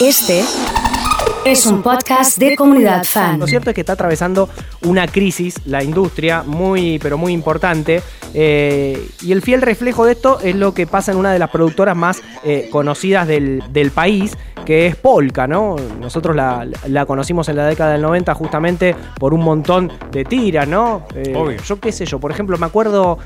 Este es un podcast de comunidad fan. Lo cierto es que está atravesando una crisis la industria muy, pero muy importante. eh, y el fiel reflejo de esto es lo que pasa en una de las productoras más eh, conocidas del, del país, que es Polka, ¿no? Nosotros la, la conocimos en la década del 90 justamente por un montón de tiras, ¿no? Eh, Obvio. Yo qué sé yo, por ejemplo, me acuerdo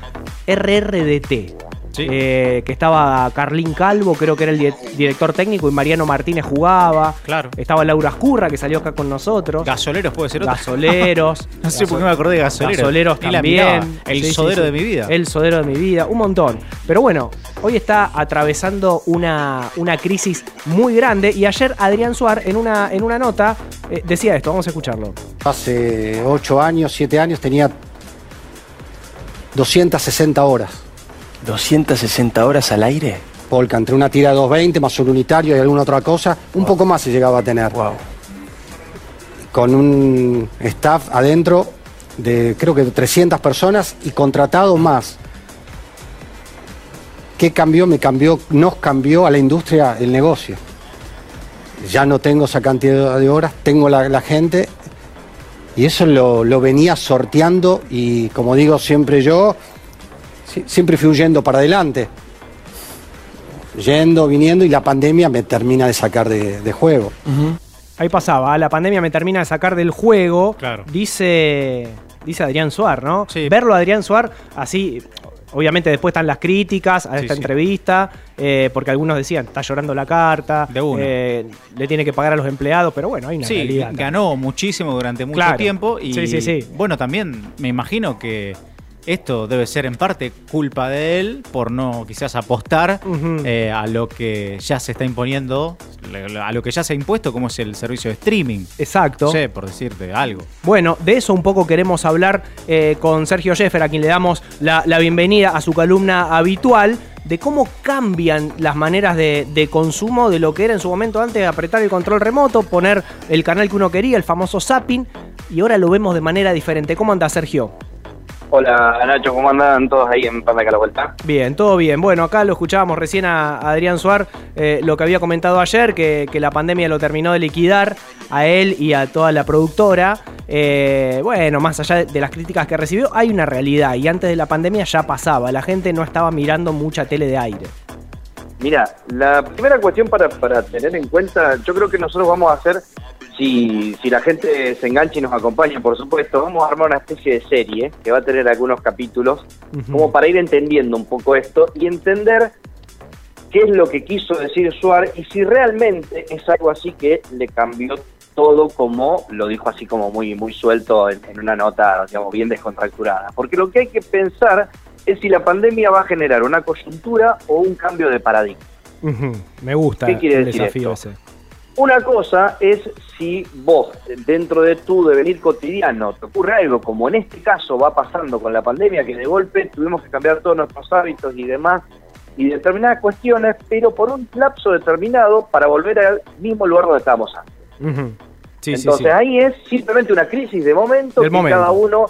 RRDT. Sí. eh, que estaba Carlín Calvo, creo que era el di- director técnico, y Mariano Martínez jugaba. Claro. Estaba Laura Escurra, que salió acá con nosotros. Gasoleros puede ser otro. Gasoleros. No sé por qué me acordé de gasoleros. Ni también. El Sí, sodero sí. de mi vida. El sodero de mi vida, un montón. Pero bueno, hoy está atravesando una, una crisis muy grande y ayer Adrián Suar en una, en una nota eh, decía esto, vamos a escucharlo. Hace 8 años, 7 años tenía 260 horas. 260 horas al aire. Polka, entre una tira de 220 más un unitario y alguna otra cosa, un poco más se llegaba a tener. Wow. Con un staff adentro de creo que de 300 personas y contratado más. ¿Qué cambió? Me cambió, nos cambió a la industria el negocio. Ya no tengo esa cantidad de horas, tengo la, la gente y eso lo, lo venía sorteando y como digo siempre yo, siempre fui huyendo para adelante. Yendo, viniendo y la pandemia me termina de sacar de, de juego. Ahí pasaba, "Ah, la pandemia me termina de sacar del juego. Claro. Dice, dice Adrián Suar, ¿no? Sí. Verlo a Adrián Suar así. Obviamente después están las críticas a Sí, esta sí. entrevista, eh, porque algunos decían, está llorando la carta, De eh, le tiene que pagar a los empleados, pero bueno, hay una Sí, realidad. ganó muchísimo durante mucho Claro. tiempo y Sí, sí, sí. bueno, también me imagino que esto debe ser en parte culpa de él por no quizás apostar eh, a lo que ya se está imponiendo, a lo que ya se ha impuesto como es el servicio de streaming. Exacto. No sé, por decirte algo. Bueno, de eso un poco queremos hablar eh, con Sergio Sheffer, a quien le damos la, la bienvenida a su columna habitual, de cómo cambian las maneras de, de consumo de lo que era en su momento antes apretar el control remoto, poner el canal que uno quería, el famoso zapping, y ahora lo vemos de manera diferente. ¿Cómo anda Sergio? Hola Nacho, ¿cómo andan todos ahí en Panda a la vuelta? Bien, todo bien. Bueno, acá lo escuchábamos recién a Adrián Suar, eh, lo que había comentado ayer, que, que la pandemia lo terminó de liquidar a él y a toda la productora. Eh, bueno, más allá de, de las críticas que recibió, hay una realidad y antes de la pandemia ya pasaba, la gente no estaba mirando mucha tele de aire. Mira, la primera cuestión para, para tener en cuenta, yo creo que nosotros vamos a hacer, si, si la gente se engancha y nos acompaña, por supuesto, vamos a armar una especie de serie que va a tener algunos capítulos, como para ir entendiendo un poco esto y entender qué es lo que quiso decir Suar y si realmente es algo así que le cambió todo como lo dijo así como muy muy suelto en, en una nota digamos bien descontracturada porque lo que hay que pensar es si la pandemia va a generar una coyuntura o un cambio de paradigma Ujú, Me gusta ¿Qué quiere el decir desafío esto? ese. Una cosa es si vos, dentro de tu devenir cotidiano, te ocurre algo, como en este caso va pasando con la pandemia, que de golpe tuvimos que cambiar todos nuestros hábitos y demás, y determinadas cuestiones, pero por un lapso determinado para volver al mismo lugar donde estábamos antes. Sí, Entonces sí. ahí es simplemente una crisis de momento Del que momento. cada uno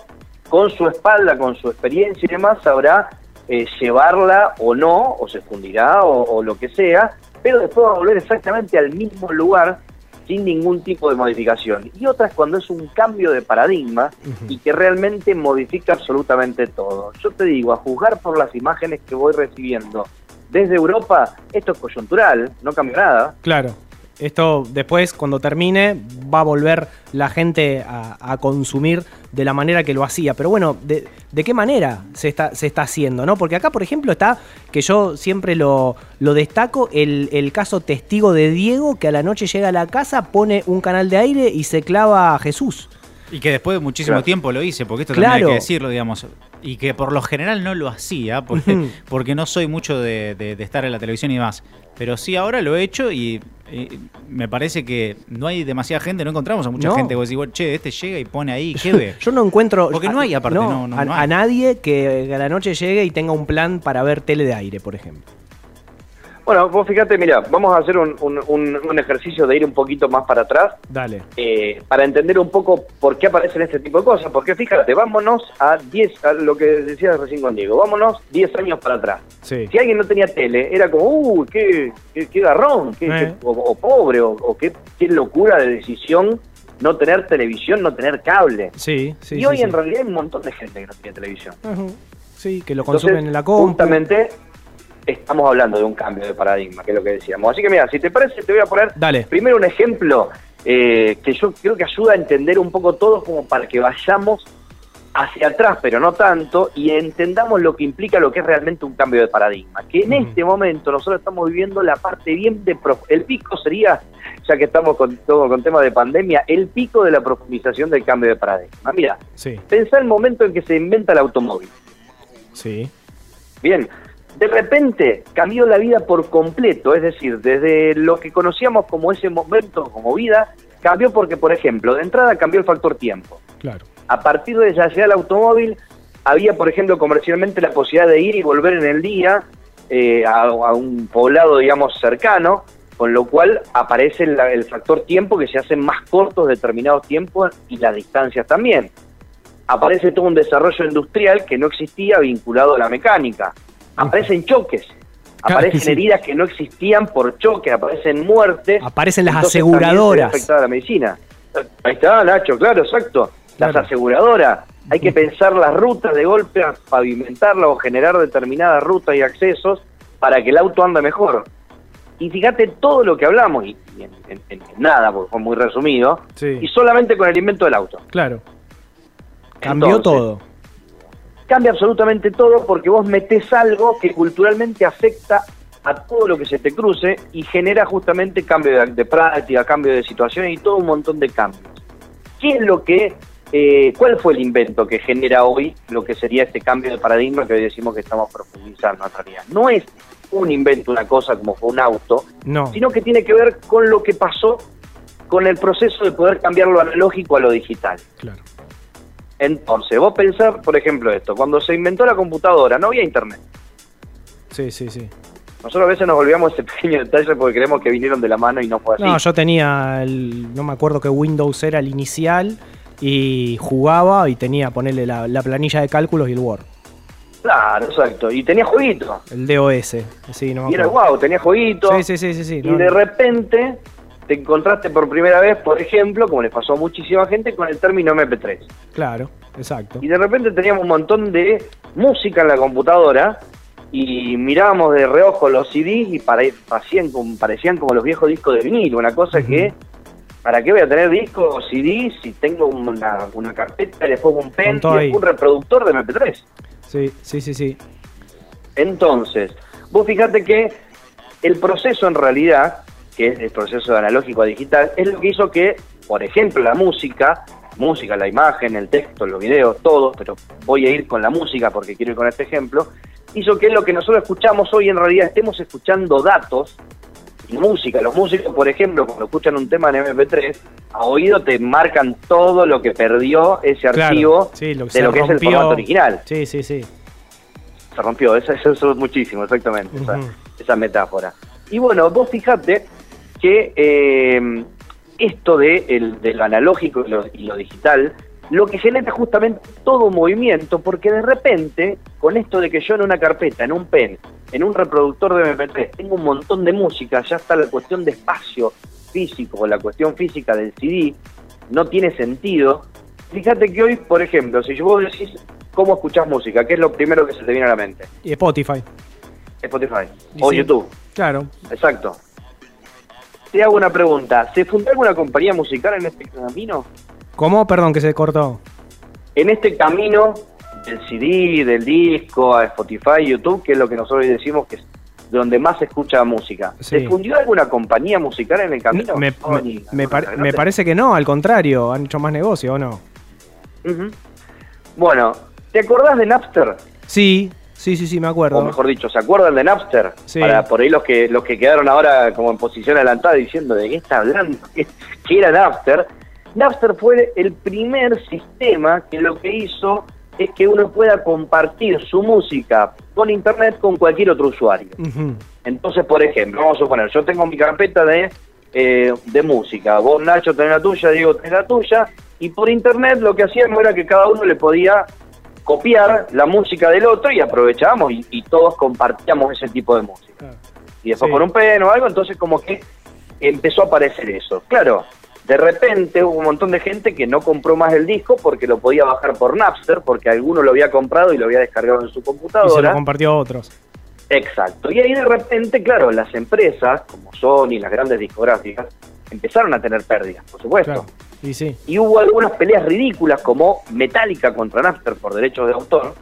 con su espalda, con su experiencia y demás sabrá eh, llevarla o no, o se fundirá o, o lo que sea, pero después va a volver exactamente al mismo lugar sin ningún tipo de modificación. Y otra es cuando es un cambio de paradigma y que realmente modifica absolutamente todo. Yo te digo, a juzgar por las imágenes que voy recibiendo desde Europa, esto es coyuntural, no cambia nada. Claro. Esto después, cuando termine, va a volver la gente a, consumir de la manera que lo hacía. Pero bueno, ¿de, de qué manera se está, se está haciendo? ¿no? Porque acá, por ejemplo, está, que yo siempre lo, lo destaco, el, el caso testigo de Diego, que a la noche llega a la casa, pone un canal de aire y se clava a Jesús. Y que después de muchísimo Claro. tiempo lo hice, porque esto también Claro. hay que decirlo, digamos. Y que por lo general no lo hacía, porque, porque no soy mucho de, de- de estar en la televisión y demás. Pero sí, ahora lo he hecho y, me parece que no hay demasiada gente, no encontramos a mucha No. gente vos decís, "Bueno, che, este llega y pone ahí, ¿qué ve? Yo no encuentro. Porque no hay, aparte, no, no, a, no a hay. nadie que a la noche llegue y tenga un plan para ver tele de aire, por ejemplo. Bueno, vos fíjate, mira, vamos a hacer un, un- un- un ejercicio de ir un poquito más para atrás Dale. eh, para entender un poco por qué aparecen este tipo de cosas. Porque fíjate, vámonos a 10, a lo que decías recién con Diego, vámonos 10 años para atrás. Sí. Si alguien no tenía tele, era como, uy, qué, qué, qué garrón, qué- Eh. qué- o, o pobre, o, o qué, qué locura de decisión no tener televisión, no tener cable. Sí, sí. y hoy sí. en realidad hay un montón de gente que no tiene televisión. Sí, que lo Entonces, consumen en la compu. Justamente estamos hablando de un cambio de paradigma, que es lo que decíamos. Así que mira, si te parece, te voy a poner Dale. primero un ejemplo eh, que yo creo que ayuda a entender un poco todo, como para que vayamos hacia atrás, pero no tanto, y entendamos lo que implica lo que es realmente un cambio de paradigma. Que en este momento nosotros estamos viviendo la parte bien de... prof- El pico sería, ya que estamos con todo con tema de pandemia, el pico de la profundización del cambio de paradigma. Mira, Sí, pensá el momento en que se inventa el automóvil. sí. Bien, de repente cambió la vida por completo, es decir, desde lo que conocíamos como ese momento, como vida, cambió porque, por ejemplo, de entrada cambió el factor tiempo. Claro. A partir de ya llegar el automóvil, había, por ejemplo, comercialmente la posibilidad de ir y volver en el día eh, a, a un poblado, digamos, cercano, con lo cual aparece la- el factor tiempo que se hacen más cortos determinados tiempos y las distancias también. Aparece todo un desarrollo industrial que no existía vinculado a la mecánica. Aparecen choques, aparecen sí. heridas que no existían por choques, aparecen muertes. Aparecen las aseguradoras. afectada la medicina. Ahí está, Nacho, claro, exacto. Claro. Las aseguradoras. Hay que pensar las rutas de golpe, pavimentarlas o generar determinadas rutas y accesos para que el auto ande mejor. Y fíjate todo lo que hablamos, y, y en, en- en nada, porque fue muy resumido, Sí. y solamente con el invento del auto. Claro. Cambió Entonces, todo. Cambia absolutamente todo porque vos metés algo que culturalmente afecta a todo lo que se te cruce y genera justamente cambio de, de práctica, cambio de situación y todo un montón de cambios. ¿Qué es lo que, eh, cuál fue el invento que genera hoy lo que sería este cambio de paradigma que hoy decimos que estamos profundizando en realidad? No es un invento, una cosa como fue un auto, No. sino que tiene que ver con lo que pasó con el proceso de poder cambiar lo analógico a lo digital. Claro. Entonces, vos pensar, por ejemplo, esto, cuando se inventó la computadora, no había internet. Sí, sí, sí. Nosotros a veces nos olvidamos ese pequeño detalle porque creemos que vinieron de la mano y no fue así. No, yo tenía el. No me acuerdo que Windows era el inicial. Y jugaba y tenía, ponerle la, la planilla de cálculos y el Word. Claro, exacto. Y tenía jueguitos. El DOS. Sí, no me Y era guau, tenía jueguitos. Sí, sí, sí, sí. sí. Y no, de repente te encontraste por primera vez, por ejemplo, como les pasó a muchísima gente, con el término MP3. Claro, exacto. Y de repente teníamos un montón de música en la computadora y mirábamos de reojo los CDs y pare- parecían, como, parecían como los viejos discos de vinilo, una cosa que, ¿para qué voy a tener discos o CDs si tengo una, una carpeta y después un pen y un reproductor de MP3? Sí, sí, sí, sí. Entonces, vos fijate que el proceso en realidad, que es el proceso de analógico a digital, es lo que hizo que, por ejemplo, la música, música, la imagen, el texto, los videos, todo, pero voy a ir con la música porque quiero ir con este ejemplo, hizo que lo que nosotros escuchamos hoy en realidad estemos escuchando datos y música. Los músicos, por ejemplo, cuando escuchan un tema en MP3, a oído te marcan todo lo que perdió ese Claro, archivo sí, lo que de lo que es el formato original Sí, sí, sí. se rompió, eso, es muchísimo, exactamente, esa, Ujú. esa metáfora. Y bueno, vos fijate que eh, esto de el, de lo analógico y lo, y lo digital, lo que genera justamente todo movimiento, porque de repente, con esto de que yo en una carpeta, en un pen, en un reproductor de MP3, tengo un montón de música, ya está la cuestión de espacio físico, la cuestión física del CD, no tiene sentido. Fíjate que hoy, por ejemplo, si vos decís cómo escuchás música, ¿qué es lo primero que se te viene a la mente? Y Spotify. Spotify Y o sí. YouTube. Claro. Exacto. Te hago una pregunta. ¿Se fundó alguna compañía musical en este camino? ¿Cómo? Perdón, que se cortó. En este camino del CD, del disco, a Spotify, YouTube, que es lo que nosotros decimos que es donde más se escucha música. Sí. ¿Se fundió alguna compañía musical en el camino? Me, No, me- ni- me no, par- no me sé. parece que no, al contrario, han hecho más negocio, ¿o no? Bueno, ¿te acordás de Napster? Sí, sí, sí, sí, me acuerdo. O mejor dicho, ¿se acuerdan de Napster? Sí. Para por ahí los que los que quedaron ahora como en posición adelantada diciendo de qué está hablando, qué, qué era Napster. Napster fue el primer sistema que lo que hizo es que uno pueda compartir su música con internet con cualquier otro usuario. Entonces, por ejemplo, vamos a suponer, yo tengo mi carpeta de, eh, de música, vos Nacho tenés la tuya, Diego tenés la tuya, y por internet lo que hacíamos era que cada uno le podía copiar la música del otro y aprovechábamos y, y todos compartíamos ese tipo de música. Y después Sí. por un pen o algo, entonces como que empezó a aparecer eso. Claro, de repente hubo un montón de gente que no compró más el disco porque lo podía bajar por Napster, porque alguno lo había comprado y lo había descargado en su Y se lo computadora. compartió a otros. Exacto. Y ahí de repente, claro, las empresas, como Sony, las grandes discográficas, empezaron a tener pérdidas, por supuesto. Claro. Y sí. Y hubo algunas peleas ridículas como Metallica contra Napster por derechos de autor.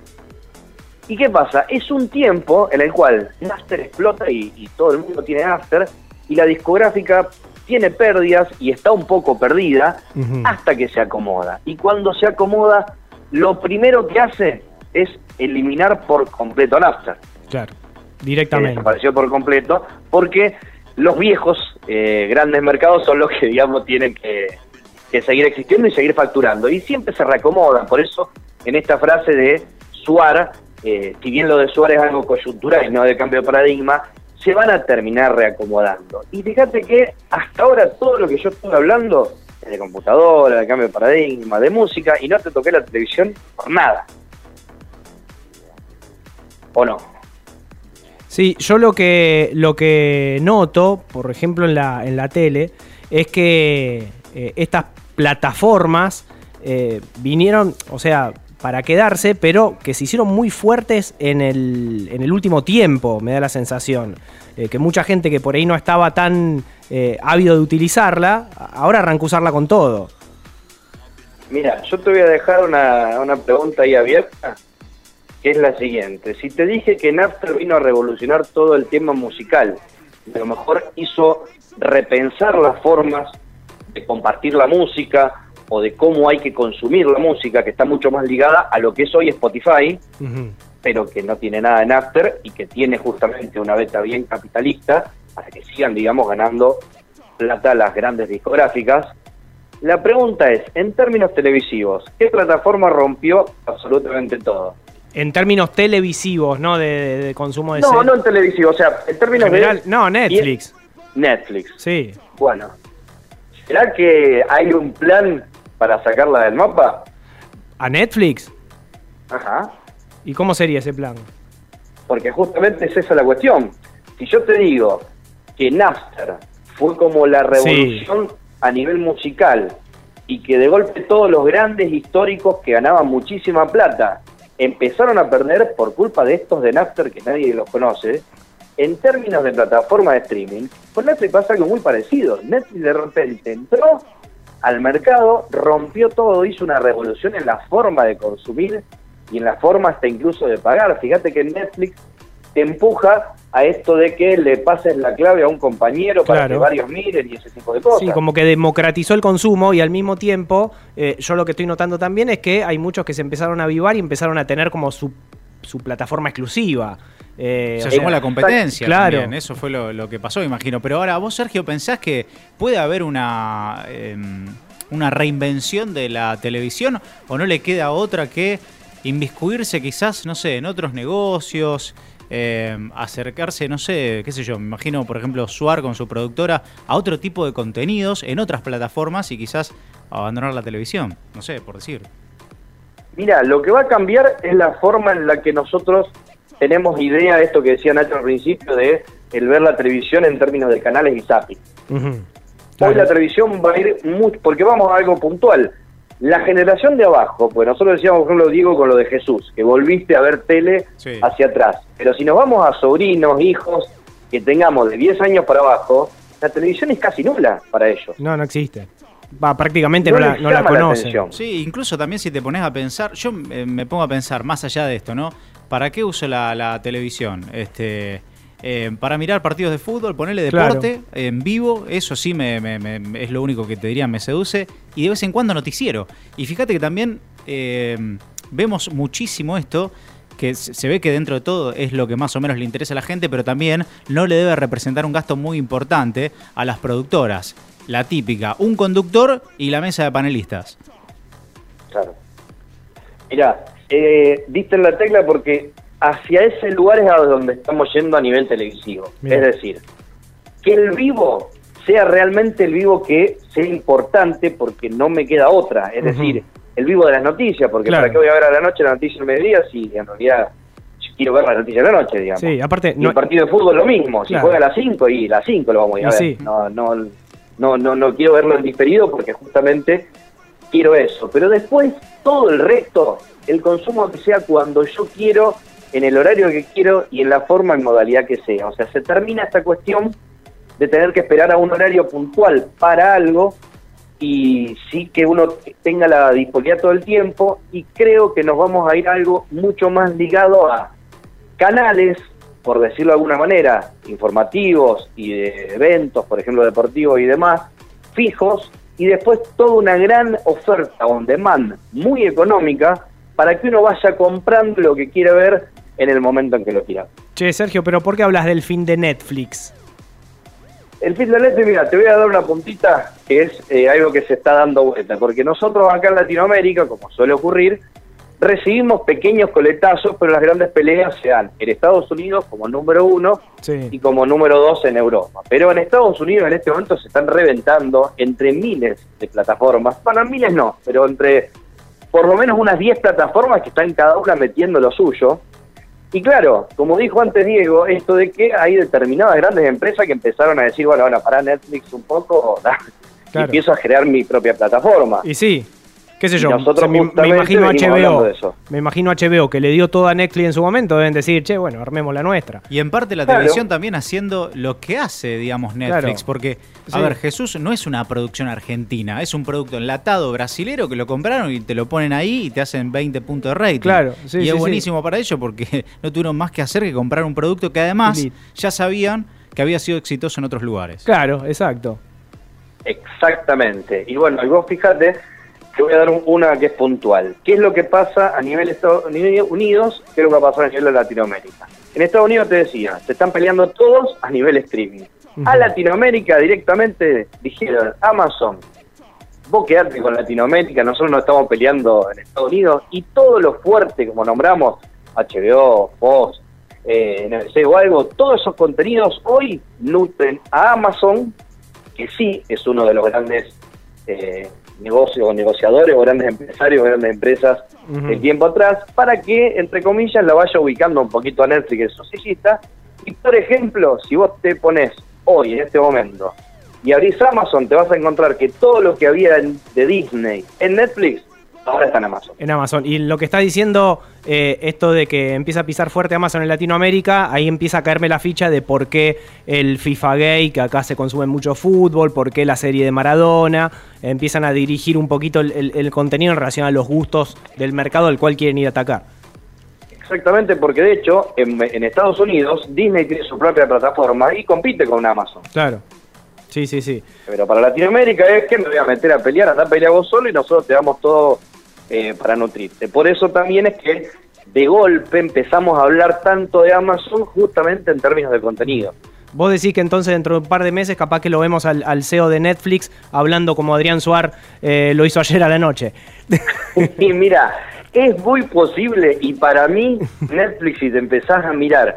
¿Y qué pasa? Es un tiempo en el cual Napster explota y, y todo el mundo tiene Napster y la discográfica tiene pérdidas y está un poco perdida hasta que se acomoda. Y cuando se acomoda, lo primero que hace es eliminar por completo a Napster. Claro. que Directamente. desapareció por completo, porque los viejos eh, grandes mercados son los que, digamos, tienen que, que seguir existiendo y seguir facturando. Y siempre se reacomodan. Por eso, en esta frase de Suar, eh, si bien lo de Suar es algo coyuntural y no de cambio de paradigma, se van a terminar reacomodando. Y fíjate que hasta ahora todo lo que yo estoy hablando de computadora, de cambio de paradigma, de música, y no te toqué la televisión por nada. ¿O no? Sí, yo lo que, lo que noto, por ejemplo, en la, en la tele, es que eh, estas plataformas eh, vinieron, o sea, para quedarse, pero que se hicieron muy fuertes en el, en el último tiempo, me da la sensación. Eh, que mucha gente que por ahí no estaba tan eh, ávido de utilizarla, ahora arrancó a usarla con todo. Mira, yo te voy a dejar una, una pregunta ahí abierta, que es la siguiente. Si te dije que Napster vino a revolucionar todo el tema musical, a lo mejor hizo repensar las formas de compartir la música o de cómo hay que consumir la música, que está mucho más ligada a lo que es hoy Spotify, pero que no tiene nada de Napster y que tiene justamente una beta bien capitalista para que sigan, digamos, ganando plata las grandes discográficas. La pregunta es, en términos televisivos, ¿qué plataforma rompió absolutamente todo? En términos televisivos, ¿no? De, de- de consumo de No, no en televisivo, o sea, en términos General- de no, Netflix. Netflix. Sí. Bueno, ¿será que hay un plan para sacarla del mapa? ¿A Netflix? Ajá. ¿Y cómo sería ese plan? Porque justamente es esa la cuestión. Si yo te digo que Napster fue como la revolución a nivel musical y que de golpe todos los grandes históricos que ganaban muchísima plata empezaron a perder por culpa de estos de Napster que nadie los conoce, en términos de plataforma de streaming, con Netflix pasa algo muy parecido. Netflix de repente entró al mercado, rompió todo, hizo una revolución en la forma de consumir y en la forma hasta incluso de pagar. Fíjate que Netflix te empuja a esto de que le pases la clave a un compañero para Claro. que varios miren y ese tipo de cosas. Sí, como que democratizó el consumo y al mismo tiempo, eh, yo lo que estoy notando también es que hay muchos que se empezaron a avivar y empezaron a tener como su, su plataforma exclusiva. Eh, Se sumó la competencia Claro. también, eso fue lo, lo que pasó, imagino. Pero ahora, vos, Sergio, ¿pensás que puede haber una, eh, una reinvención de la televisión o no le queda otra que inviscuirse quizás, no sé, en otros negocios, eh, acercarse, no sé, qué sé yo, me imagino, por ejemplo, Suar con su productora a otro tipo de contenidos en otras plataformas y quizás abandonar la televisión, no sé, por decir. Mira, lo que va a cambiar es la forma en la que nosotros tenemos idea de esto que decía Nacho al principio de el ver la televisión en términos de canales y zapping. Hoy Claro. la televisión va a ir mucho, porque vamos a algo puntual. La generación de abajo, pues nosotros decíamos, por ejemplo, Diego, con lo de Jesús, que volviste a ver tele Sí. hacia atrás. Pero si nos vamos a sobrinos, hijos, que tengamos de 10 años para abajo, la televisión es casi nula para ellos. No, no existe. Va, prácticamente No no, la, no la la conocen. atención. Sí, incluso también si te pones a pensar, yo eh, me pongo a pensar más allá de esto, ¿no? ¿Para qué uso la, la televisión? Este, eh, para mirar partidos de fútbol, ponerle Claro. deporte en vivo, eso sí me, me- me- es lo único que te diría me seduce, y de vez en cuando noticiero. Y fíjate que también eh, vemos muchísimo esto, que se ve que dentro de todo es lo que más o menos le interesa a la gente, pero también no le debe representar un gasto muy importante a las productoras. La típica, un conductor y la mesa de panelistas. Claro. Mirá, eh, diste en la tecla porque hacia ese lugar es a donde estamos yendo a nivel televisivo. Es decir, que el vivo sea realmente el vivo que sea importante porque no me queda otra. Es decir, el vivo de las noticias, porque Claro. ¿para qué voy a ver a la noche la noticia del mediodía si en realidad quiero ver la noticia de la noche, digamos? Sí, aparte, Y no- el partido de fútbol lo mismo, si Claro. juega a las 5 y las 5 lo vamos a ir a Y ver. sí. No, no, no, no, no quiero verlo en diferido porque justamente quiero eso. Pero después, todo el resto, el consumo que sea cuando yo quiero, en el horario que quiero y en la forma y modalidad que sea. O sea, se termina esta cuestión de tener que esperar a un horario puntual para algo y sí que uno tenga la disponibilidad todo el tiempo y creo que nos vamos a ir a algo mucho más ligado a canales, por decirlo de alguna manera, informativos y de eventos, por ejemplo, deportivos y demás, fijos, y después toda una gran oferta on demand muy económica para que uno vaya comprando lo que quiere ver en el momento en que lo quiera. Che, Sergio, pero ¿por qué hablas del fin de Netflix? El fin de Netflix, mira, te voy a dar una puntita que es eh, algo que se está dando vuelta, porque nosotros acá en Latinoamérica, como suele ocurrir, recibimos pequeños coletazos, pero las grandes peleas se dan en Estados Unidos como número uno y como número dos en Europa. Pero en Estados Unidos en este momento se están reventando entre miles de plataformas, bueno, miles no, pero entre por lo menos unas 10 plataformas que están cada una metiendo lo suyo. Y claro, como dijo antes Diego, esto de que hay determinadas grandes empresas que empezaron a decir, bueno, ahora para Netflix un poco, y empiezo a crear mi propia plataforma. Y sí, qué sé yo, nosotros me, me imagino HBO, me imagino HBO que le dio todo a Netflix en su momento, deben decir, che, bueno, armemos la nuestra. Y en parte la Claro. televisión también haciendo lo que hace, digamos, Netflix. Claro. Porque, a Sí. ver, Jesús no es una producción argentina, es un producto enlatado brasilero que lo compraron y te lo ponen ahí y te hacen 20 puntos de rating. Claro, sí, y sí, es sí. buenísimo para ellos porque no tuvieron más que hacer que comprar un producto que además ya sabían que había sido exitoso en otros lugares. Claro, exacto. Exactamente. Y bueno, y vos fíjate, te voy a dar un- una que es puntual. ¿Qué es lo que pasa a nivel Estados Unidos? ¿Qué es lo que va a pasar a nivel de Latinoamérica? En Estados Unidos te decía, se están peleando todos a nivel streaming. A. Latinoamérica directamente dijeron, Amazon, vos quedate con Latinoamérica, nosotros no estamos peleando en Estados Unidos y todo lo fuerte, como nombramos, HBO, Fox, eh, NBC o algo, todos esos contenidos hoy nutren a Amazon, que sí es uno de los grandes eh, negocios o negociadores o grandes empresarios, grandes empresas Ujú. del tiempo atrás, para que, entre comillas, la vaya ubicando un poquito a Netflix en su sillita. Y, por ejemplo, si vos te pones hoy, en este momento, y abrís Amazon, te vas a encontrar que todo lo que había de Disney en Netflix, ahora está en Amazon. En Amazon. Y lo que está diciendo eh, esto de que empieza a pisar fuerte Amazon en Latinoamérica, ahí empieza a caerme la ficha de por qué el FIFA Gay, que acá se consume mucho fútbol, por qué la serie de Maradona, empiezan a dirigir un poquito el, el- el contenido en relación a los gustos del mercado al cual quieren ir a atacar. Exactamente, porque de hecho, en, en Estados Unidos, Disney tiene su propia plataforma y compite con Amazon. Claro. Sí, sí, sí. Pero para Latinoamérica es que me voy a meter a pelear, anda a pelear vos solo y nosotros te damos todo eh, para nutrirte. Por eso también es que de golpe empezamos a hablar tanto de Amazon justamente en términos de contenido. Vos decís que entonces dentro de un par de meses capaz que lo vemos al, al CEO de Netflix hablando como Adrián Suar eh, lo hizo ayer a la noche. Y mira, es muy posible y para mí Netflix si te empezás a mirar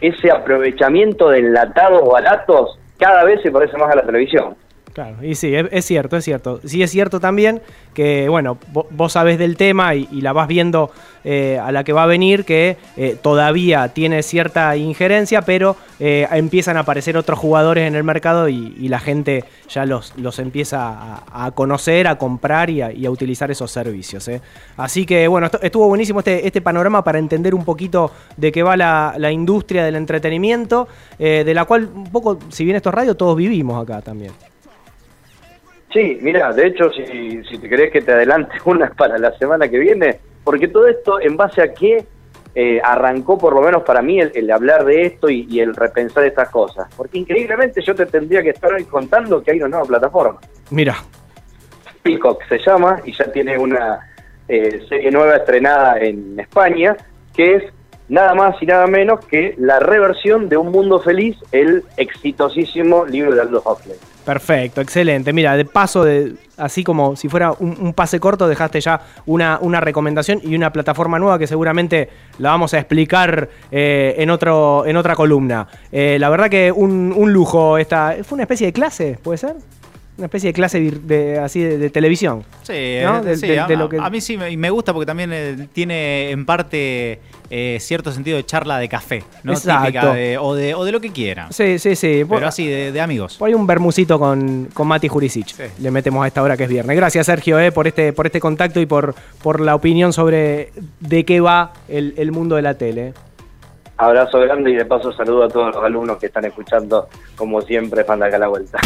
ese aprovechamiento de enlatados baratos, cada vez se parece más a la televisión. Claro, y sí, es, cierto, es cierto. Sí es cierto también que, bueno, vo- vos sabés del tema y, la vas viendo eh, a la que va a venir, que eh, todavía tiene cierta injerencia, pero eh, empiezan a aparecer otros jugadores en el mercado y, la gente ya los, los empieza a, conocer, a comprar y a, utilizar esos servicios. Así que, bueno, estu- estuvo buenísimo este, este panorama para entender un poquito de qué va la, la industria del entretenimiento, de la cual un poco, si bien esto es radio, todos vivimos acá también. Sí, mira, de hecho, si, si te querés que te adelante una para la semana que viene, porque todo esto, ¿en base a qué eh, arrancó por lo menos para mí el, el hablar de esto y, y el repensar estas cosas? Porque increíblemente yo te tendría que estar hoy contando que hay una nueva plataforma. Mira, Peacock se llama y ya tiene una eh, serie nueva estrenada en España, que es nada más y nada menos que la reversión de Un Mundo Feliz, el exitosísimo libro de Aldous Huxley. Perfecto, excelente. Mira, de paso, de, así como si fuera un, pase corto, dejaste ya una, una, recomendación y una plataforma nueva que seguramente la vamos a explicar eh, en, otro, en otra columna. Eh, la verdad que un, un lujo esta. ¿Fue una especie de clase, puede ser? Una especie de clase de, así de, televisión. Sí, de, sí a, lo que... a, mí sí me, me gusta porque también eh, tiene en parte eh, cierto sentido de charla de café, ¿no? Típica de, o, de, o de lo que quieran. Sí, sí, sí. Pero así, de, amigos. Por ahí un bermucito con, con Mati Jurisic. Le metemos a esta hora que es viernes. Gracias, Sergio, eh, por, este, por este contacto y por, por la opinión sobre de qué va el, el mundo de la tele. Abrazo grande y de paso saludo a todos los alumnos que están escuchando, como siempre, Fan de acá la vuelta.